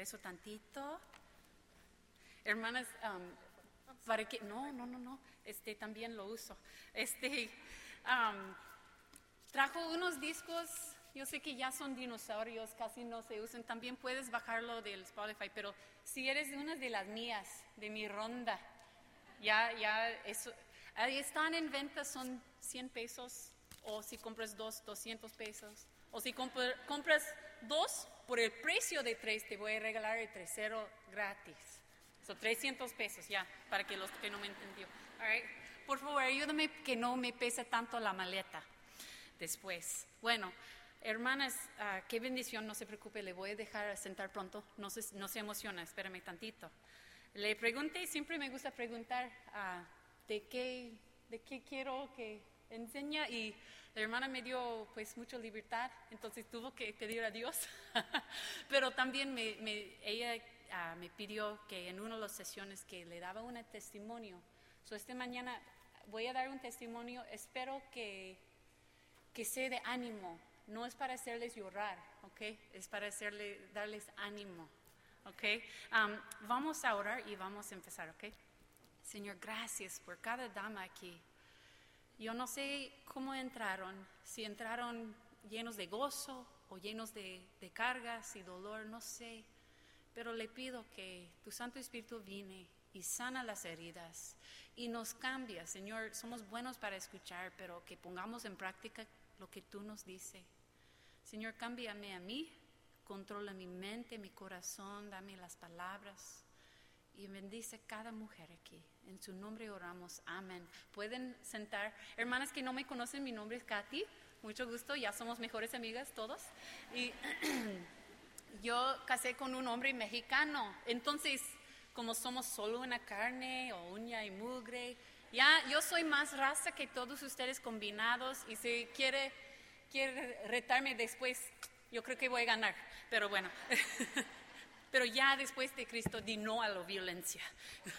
eso tantito. Hermanas, um, para que, no, no, no, no, este también lo uso. Este, trajo unos discos, yo sé que ya son dinosaurios, casi no se usan, también puedes bajarlo del Spotify, pero si eres una de las mías, de mi ronda, ya, ya, eso, ahí están en venta, son 100 pesos, o si compras dos, 200 pesos, o si compras dos, por el precio de tres, te voy a regalar el tercero gratis. Son 300 pesos, ya, para que los que no me entendió. Por favor, ayúdame que no me pese tanto la maleta después. Bueno, hermanas, ah, qué bendición, no se preocupe, le voy a dejar sentar pronto, no se, no se emociona, espérame tantito. Le pregunté, siempre me gusta preguntar ah, de, qué, de qué quiero que enseñe y la hermana me dio pues mucha libertad, entonces tuvo que pedir a Dios, pero también me, ella ah, me pidió que en una de las sesiones que le daba un testimonio, so esta mañana voy a dar un testimonio, espero que, que sea de ánimo, no es para hacerles llorar, ¿ok? Es para hacerle, darles ánimo, ¿ok? Um, vamos a orar y vamos a empezar, ¿ok? Señor, gracias por cada dama aquí. Yo no sé cómo entraron, si entraron llenos de gozo o llenos de, cargas y dolor, no sé, pero le pido que tu Santo Espíritu viene y sana las heridas y nos cambia, Señor. Somos buenos para escuchar, pero que pongamos en práctica lo que tú nos dices. Señor, cámbiame a mí, controla mi mente, mi corazón, dame las palabras y bendice cada mujer aquí. En su nombre oramos. Amén. Pueden sentar. Hermanas que no me conocen, mi nombre es Katy. Mucho gusto, ya somos mejores amigas todos. Y yo casé con un hombre mexicano. Entonces, como somos solo una carne o uña y mugre, ya yo soy más raza que todos ustedes combinados y si quiere, quiere retarme después, yo creo que voy a ganar. Pero bueno. Pero ya después de Cristo di no a la violencia.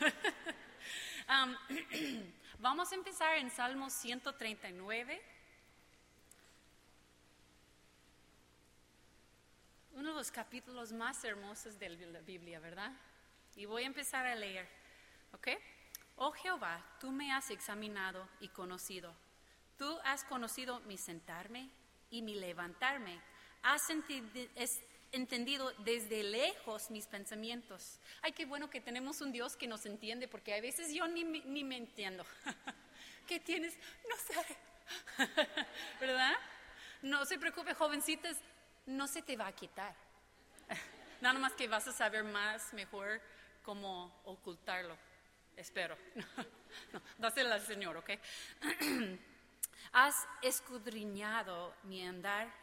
vamos a empezar en Salmo 139. Uno de los capítulos más hermosos de la Biblia, ¿verdad? Y voy a empezar a leer. ¿Ok? Oh Jehová, tú me has examinado y conocido. Tú has conocido mi sentarme y mi levantarme. Has entendido desde lejos mis pensamientos. Ay, qué bueno que tenemos un Dios que nos entiende, porque a veces yo ni, ni me entiendo. ¿Qué tienes? No sé. ¿Verdad? No se preocupe, jovencitas, no se te va a quitar. Nada más que vas a saber más, mejor, cómo ocultarlo. Espero. No, dásela al Señor, ¿ok? Has escudriñado mi andar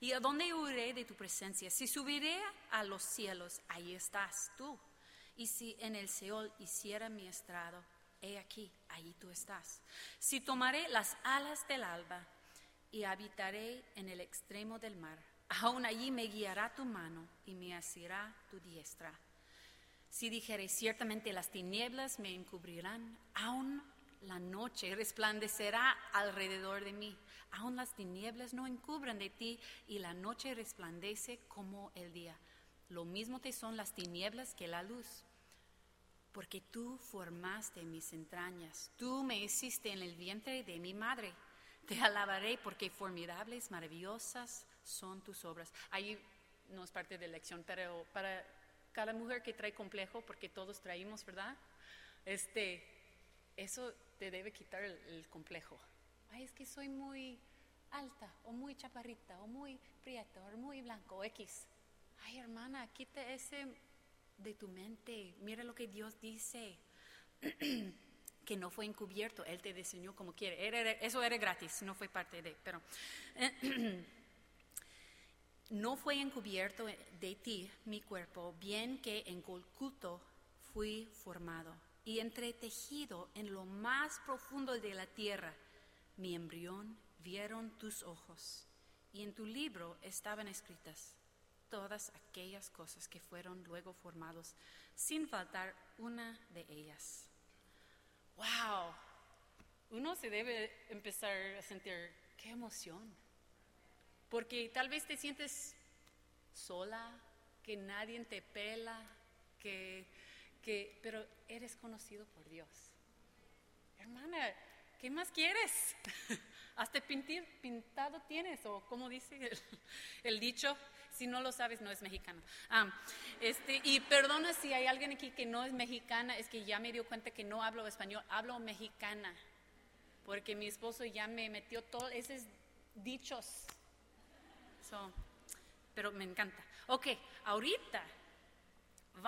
¿Y a dónde huiré de tu presencia? Si subiré a los cielos, ahí estás tú. Y si en el Seol hiciera mi estrado, he aquí, ahí tú estás. Si tomaré las alas del alba y habitaré en el extremo del mar, aún allí me guiará tu mano y me asirá tu diestra. Si dijere ciertamente las tinieblas me encubrirán, aún la noche resplandecerá alrededor de mí. Aún las tinieblas no encubren de ti y la noche resplandece como el día. Lo mismo te son las tinieblas que la luz. Porque tú formaste mis entrañas, tú me hiciste en el vientre de mi madre. Te alabaré porque formidables, maravillosas son tus obras. Ahí no es parte de la lección, pero para cada mujer que trae complejo, porque todos traímos, ¿verdad? Este, eso te debe quitar el, complejo. Ay, es que soy muy alta, o muy chaparrita, o muy prieta, o muy blanco, o X. Ay, hermana, quita ese de tu mente. Mira lo que Dios dice. que no fue encubierto, Él te diseñó como quiere. eso era gratis, no fue parte de, pero no fue encubierto de ti mi cuerpo, bien que en oculto fui formado y entretejido en lo más profundo de la tierra, mi embrión vieron tus ojos, y en tu libro estaban escritas todas aquellas cosas que fueron luego formados, sin faltar una de ellas. ¡Wow! Uno se debe empezar a sentir qué emoción, porque tal vez te sientes sola, que nadie te pela, que, que, pero eres conocido por Dios. Hermana, ¿qué más quieres? Hasta pintir, pintado tienes, o como dice el, dicho, si no lo sabes, no es mexicano. Ah, este, y perdona si hay alguien aquí que no es mexicana, es que ya me dio cuenta que no hablo español, hablo mexicana, porque mi esposo ya me metió todos esos dichos. pero me encanta. Ok, ahorita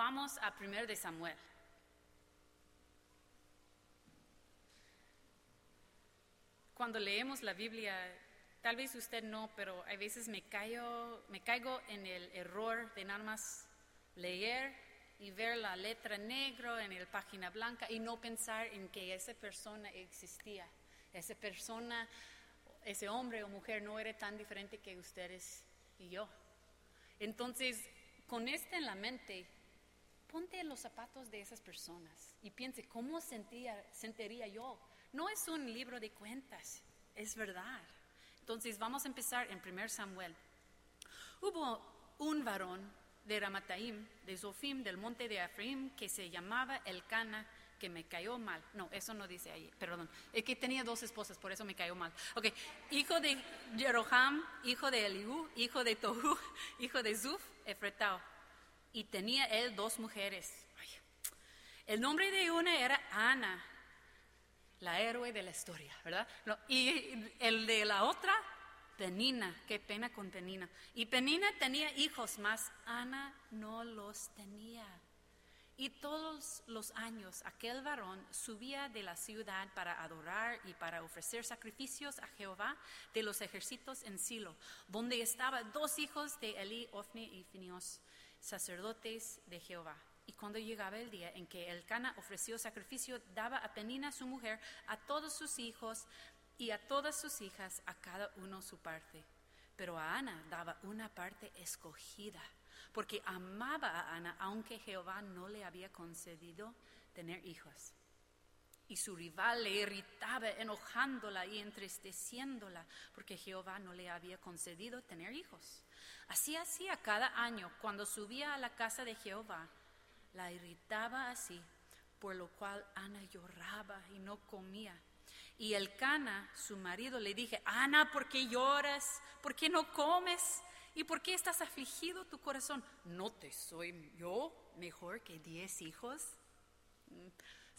vamos a primer de Samuel. cuando leemos la Biblia, tal vez usted no, pero a veces me, caigo, me caigo en el error de nada más leer y ver la letra negra en la página blanca y no pensar en que esa persona existía. Esa persona, ese hombre o mujer no era tan diferente que ustedes y yo. Entonces, con esto en la mente, ponte en los zapatos de esas personas y piense, ¿cómo sentiría yo no es un libro de cuentas, es verdad. Entonces vamos a empezar en 1 Samuel. Hubo un varón de Ramataim, de Zofim, del monte de Efraim, que se llamaba Elcana, que me cayó mal. No, eso no dice ahí, perdón. Es que tenía dos esposas, por eso me cayó mal. Ok, hijo de Jeroham, hijo de Eliú, hijo de Tohu, hijo de Zuf, Efretao. Y tenía él dos mujeres. El nombre de una era Ana, la héroe de la historia, ¿verdad? y el de la otra, Penina, qué pena con Penina. Y Penina tenía hijos, más Ana no los tenía. Y todos los años aquel varón subía de la ciudad para adorar y para ofrecer sacrificios a Jehová de los ejércitos en Silo, donde estaban dos hijos de Eli, Ofni y Finios, sacerdotes de Jehová. Y cuando llegaba el día en que el Cana ofreció sacrificio, daba a Penina su mujer, a todos sus hijos y a todas sus hijas, a cada uno su parte. Pero a Ana daba una parte escogida, porque amaba a Ana, aunque Jehová no le había concedido tener hijos. Y su rival le irritaba, enojándola y entristeciéndola, porque Jehová no le había concedido tener hijos. Así hacía cada año cuando subía a la casa de Jehová la irritaba así, por lo cual Ana lloraba y no comía. Y el Cana, su marido, le dije, Ana, ¿por qué lloras? ¿Por qué no comes? ¿Y por qué estás afligido tu corazón? ¿No te soy yo mejor que diez hijos?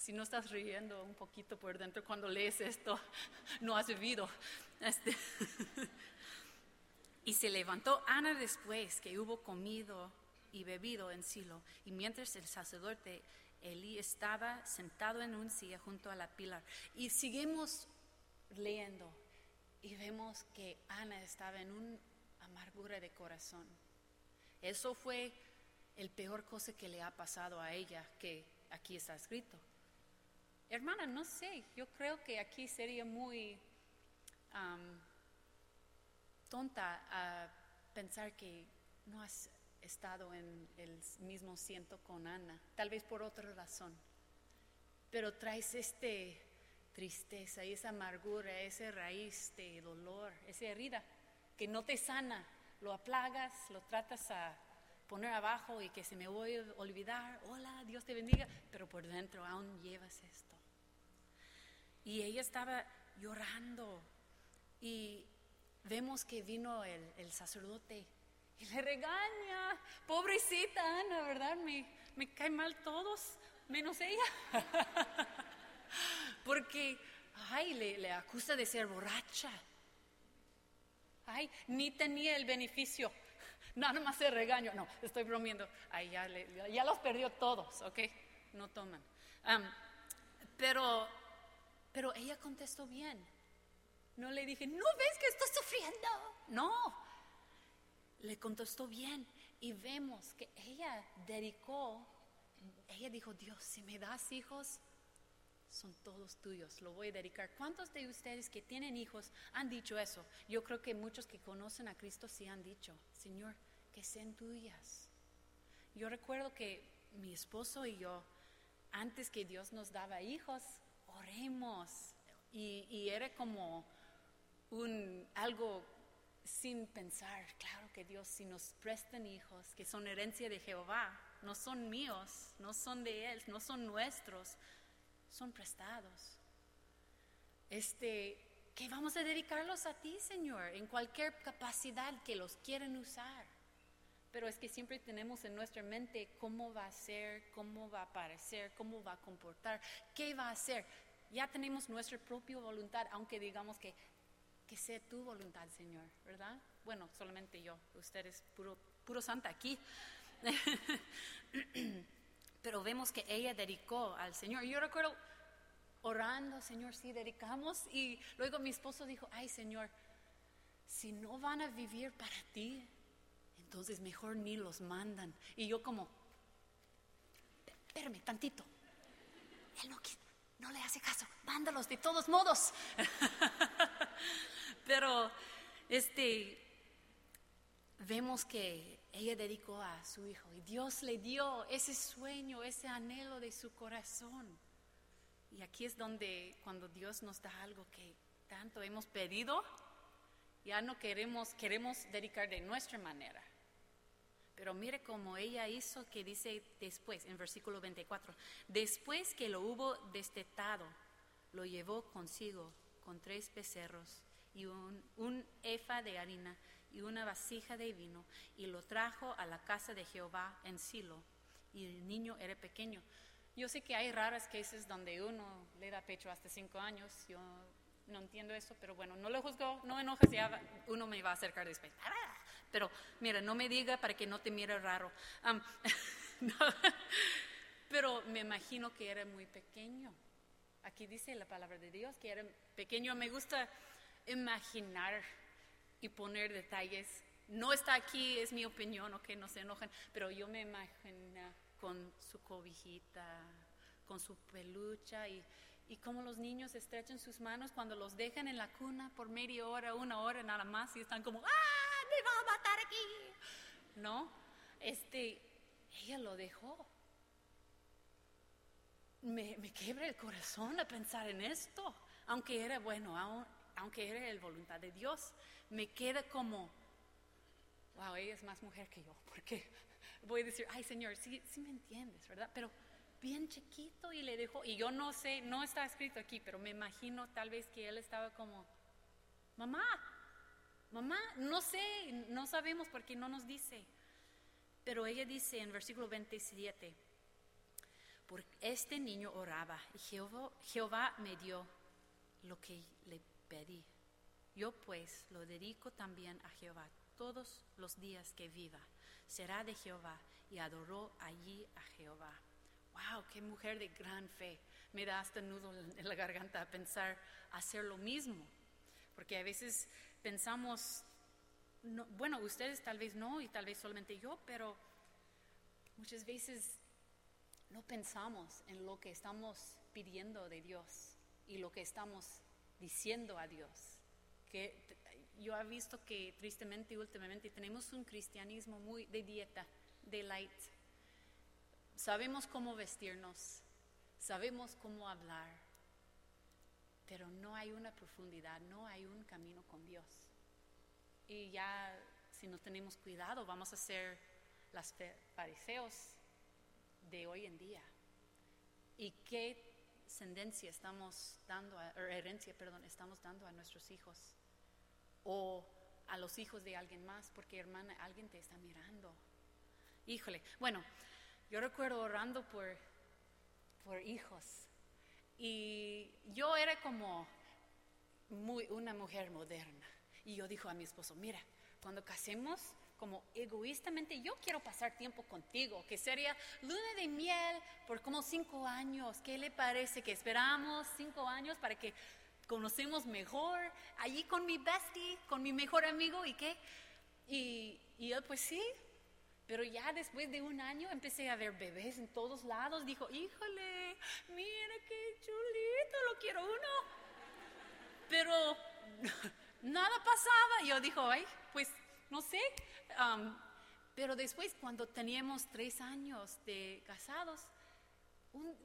Si no estás riendo un poquito por dentro cuando lees esto, no has vivido. Este y se levantó Ana después que hubo comido y bebido en Silo. Y mientras el sacerdote Elí estaba sentado en un silla junto a la pilar. Y seguimos leyendo y vemos que Ana estaba en una amargura de corazón. Eso fue el peor cosa que le ha pasado a ella, que aquí está escrito. Hermana, no sé, yo creo que aquí sería muy tonta a pensar que no has estado en el mismo ciento con Ana, tal vez por otra razón, pero traes este tristeza esa amargura, esa raíz de dolor, esa herida que no te sana, lo aplagas, lo tratas a poner abajo y que se me voy a olvidar, hola, Dios te bendiga, pero por dentro aún llevas esto. Y ella estaba llorando y vemos que vino el, el sacerdote y le regaña, pobrecita Ana, ¿verdad? Me, me cae mal todos, menos ella. Porque, ay, le, le acusa de ser borracha. Ay, ni tenía el beneficio. Nada más se regaño. No, estoy bromeando. Ay, ya, ya los perdió todos, ¿ok? No toman. pero, pero ella contestó bien. No le dije, ¿no ves que estoy sufriendo? No, le contestó bien y vemos que ella dedicó, ella dijo, Dios, si me das hijos, son todos tuyos, lo voy a dedicar. ¿Cuántos de ustedes que tienen hijos han dicho eso? Yo creo que muchos que conocen a Cristo sí han dicho, Señor, que sean tuyas. Yo recuerdo que mi esposo y yo, antes que Dios nos daba hijos, oremos. Y, era como un, algo sin pensar, claro que Dios si nos prestan hijos que son herencia de Jehová, no son míos, no son de Él, no son nuestros, son prestados. Este, que vamos a dedicarlos a ti, Señor, en cualquier capacidad que los quieren usar. Pero es que siempre tenemos en nuestra mente cómo va a ser, cómo va a parecer, cómo va a comportar, qué va a hacer. Ya tenemos nuestra propia voluntad, aunque digamos que que sea tu voluntad, Señor, ¿verdad? Bueno, solamente yo, usted es puro, puro santa aquí. Pero vemos que ella dedicó al Señor. Yo recuerdo orando, Señor, sí, dedicamos. Y luego mi esposo dijo, ay, Señor, si no van a vivir para ti, entonces mejor ni los mandan. Y yo como, espérame tantito. Él no, no le hace caso, mándalos de todos modos. Pero este vemos que ella dedicó a su hijo y Dios le dio ese sueño, ese anhelo de su corazón. Y aquí es donde cuando Dios nos da algo que tanto hemos pedido, ya no queremos, queremos dedicar de nuestra manera. Pero mire cómo ella hizo que dice después, en versículo 24, después que lo hubo destetado, lo llevó consigo con tres becerros y un, un efa de harina y una vasija de vino y lo trajo a la casa de Jehová en Silo y el niño era pequeño. Yo sé que hay raras cases donde uno le da pecho hasta cinco años, yo no entiendo eso, pero bueno, no lo juzgo, no enojes, ya uno me va a acercar después. Pero mira, no me diga para que no te mire raro. pero me imagino que era muy pequeño. Aquí dice la palabra de Dios que era pequeño. Me gusta imaginar y poner detalles. No está aquí, es mi opinión, ok, no se enojen, pero yo me imagino con su cobijita, con su pelucha y, y como los niños estrechan sus manos cuando los dejan en la cuna por media hora, una hora nada más y están como, ¡ah, me va a matar aquí! ¿No? Este, ella lo dejó. Me, me el corazón a pensar en esto, aunque era bueno, aunque era la voluntad de Dios, me queda como, wow, ella es más mujer que yo, porque voy a decir, ay Señor, sí, sí me entiendes, ¿verdad? Pero bien chiquito y le dejó, y yo no sé, no está escrito aquí, pero me imagino tal vez que él estaba como, mamá, mamá, no sé, no sabemos porque no nos dice. Pero ella dice en versículo 27, por este niño oraba y Jehová, Jehová me dio lo que le pedí. Yo pues lo dedico también a Jehová todos los días que viva. Será de Jehová y adoró allí a Jehová. ¡Wow! ¡Qué mujer de gran fe! Me da hasta nudo en la garganta pensar hacer lo mismo. Porque a veces pensamos, bueno, ustedes tal vez no y tal vez solamente yo, pero muchas veces no pensamos en lo que estamos pidiendo de Dios y lo que estamos diciendo a Dios. Que yo he visto que tristemente últimamente tenemos un cristianismo muy de dieta, de light. Sabemos cómo vestirnos, sabemos cómo hablar, no hay una profundidad, no hay un camino con Dios. Y ya si no tenemos cuidado vamos a ser las fariseos de hoy en día. ¿Y qué ascendencia estamos dando, a, herencia, perdón, estamos dando a nuestros hijos o a los hijos de alguien más, porque hermana, alguien te está mirando. Híjole, bueno, yo recuerdo orando por, por hijos y yo era como muy, una mujer moderna y yo dijo a mi esposo, mira, cuando casemos, como egoístamente, yo quiero pasar tiempo contigo, que sería luna de miel por como cinco años. ¿Qué le parece que esperamos cinco años para que conocemos mejor allí con mi bestie, con mi mejor amigo y qué? Y, y él pues sí, pero ya después de un año empecé a ver bebés en todos lados. Dijo, híjole, mira qué chulito lo quiero uno. Pero nada pasaba. Yo dijo, ay, pues no sé. Um, pero después, cuando teníamos tres años de casados,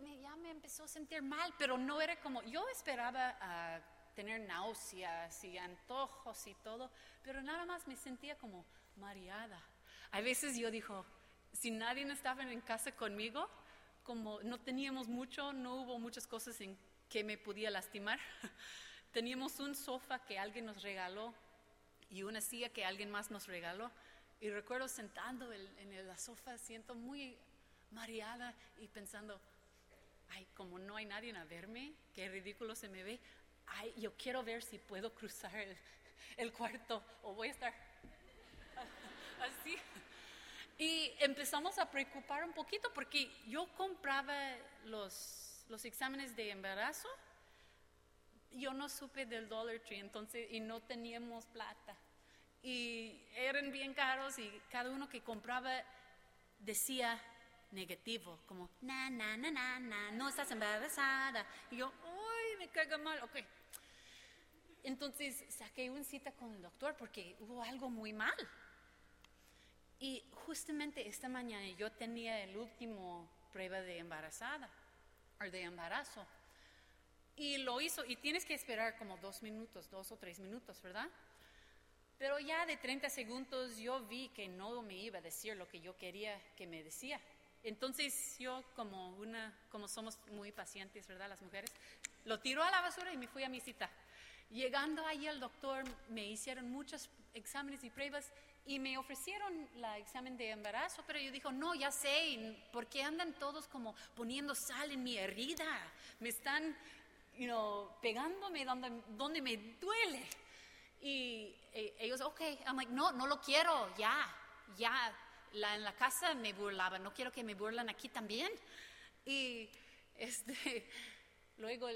me, ya me empezó a sentir mal, pero no era como, yo esperaba a tener náuseas y antojos y todo, pero nada más me sentía como mareada. A veces yo dijo, si nadie estaba en casa conmigo, como no teníamos mucho, no hubo muchas cosas en que me podía lastimar. teníamos un sofá que alguien nos regaló y una silla que alguien más nos regaló. Y recuerdo sentando en la sofá, siento muy mareada y pensando, ay, como no hay nadie a verme, qué ridículo se me ve, ay, yo quiero ver si puedo cruzar el, cuarto o voy a estar así. Y empezamos a preocupar un poquito porque yo compraba los, los exámenes de embarazo, yo no supe del Dollar Tree, entonces, y no teníamos plata. Y eran bien caros y cada uno que compraba decía negativo, como, na, na, na, na, na, no estás embarazada. Y yo, uy, me caiga mal, ok. Entonces saqué una cita con el doctor porque hubo algo muy mal. Y justamente esta mañana yo tenía el último prueba de embarazada, o de embarazo. Y lo hizo, y tienes que esperar como dos minutos, dos o tres minutos, ¿verdad? Pero ya de 30 segundos yo vi que no me iba a decir lo que yo quería que me decía. Entonces yo como una, como somos muy pacientes, ¿verdad? Las mujeres, lo tiró a la basura y me fui a mi cita. Llegando ahí al doctor, me hicieron muchos exámenes y pruebas y me ofrecieron la examen de embarazo, pero yo dijo, no, ya sé, ¿por qué andan todos como poniendo sal en mi herida? Me están, you know, pegándome donde, donde me duele. Y eh, ellos, ok, I'm like, no, no lo quiero, ya, ya, la, en la casa me burlaba, no quiero que me burlen aquí también. Y este, luego el,